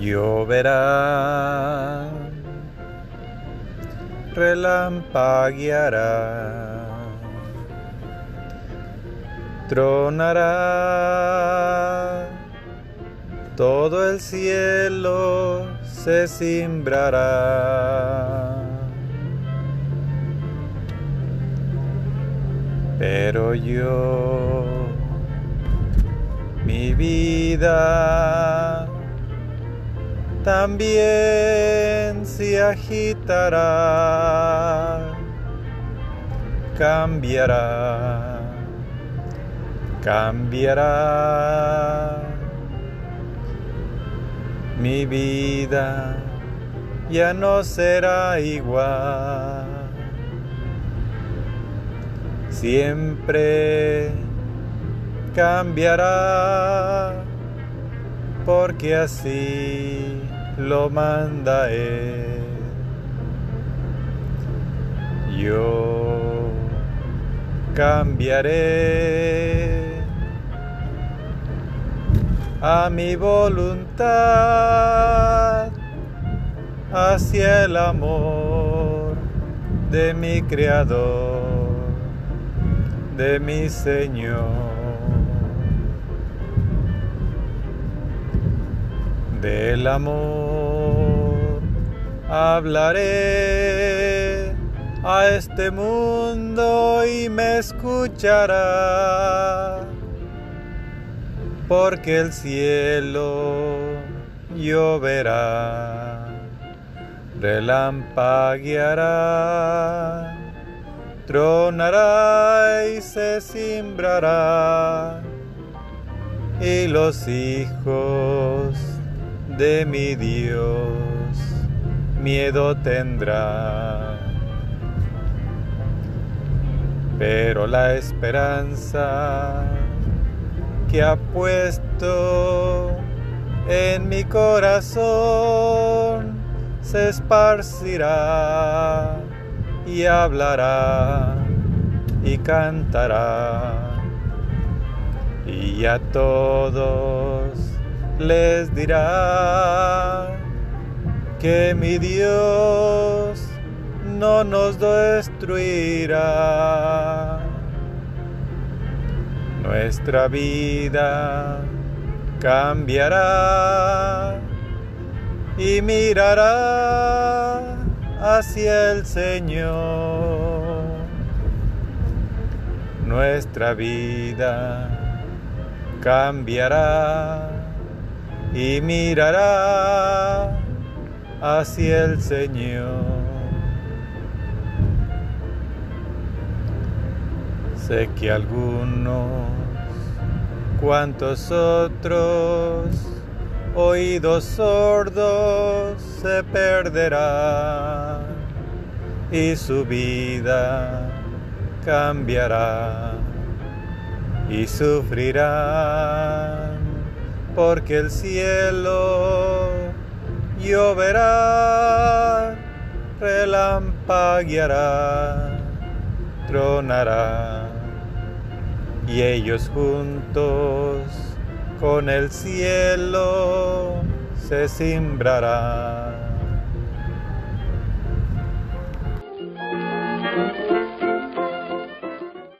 Lloverá, relampagueará, tronará, todo el cielo se cimbrará. Pero yo, mi vida, también se agitará, cambiará, cambiará. Mi vida ya no será igual. Siempre cambiará porque así lo manda Él. Yo cambiaré a mi voluntad hacia el amor de mi Creador, de mi Señor. Del amor. Hablaré a este mundo y me escuchará, porque el cielo lloverá, relampagueará, tronará y se cimbrará, y los hijos de mi Dios miedo tendrá. Pero la esperanza que ha puesto en mi corazón se esparcirá y hablará y cantará y a todos les dirá que mi Dios no nos destruirá. Nuestra vida cambiará y mirará hacia el Señor. Nuestra vida cambiará y mirará hacia el Señor. Sé que algunos, cuantos otros, oídos sordos se perderán y su vida cambiará y sufrirán porque el cielo lloverá, relampagueará, tronará, y ellos juntos con el cielo se cimbrarán.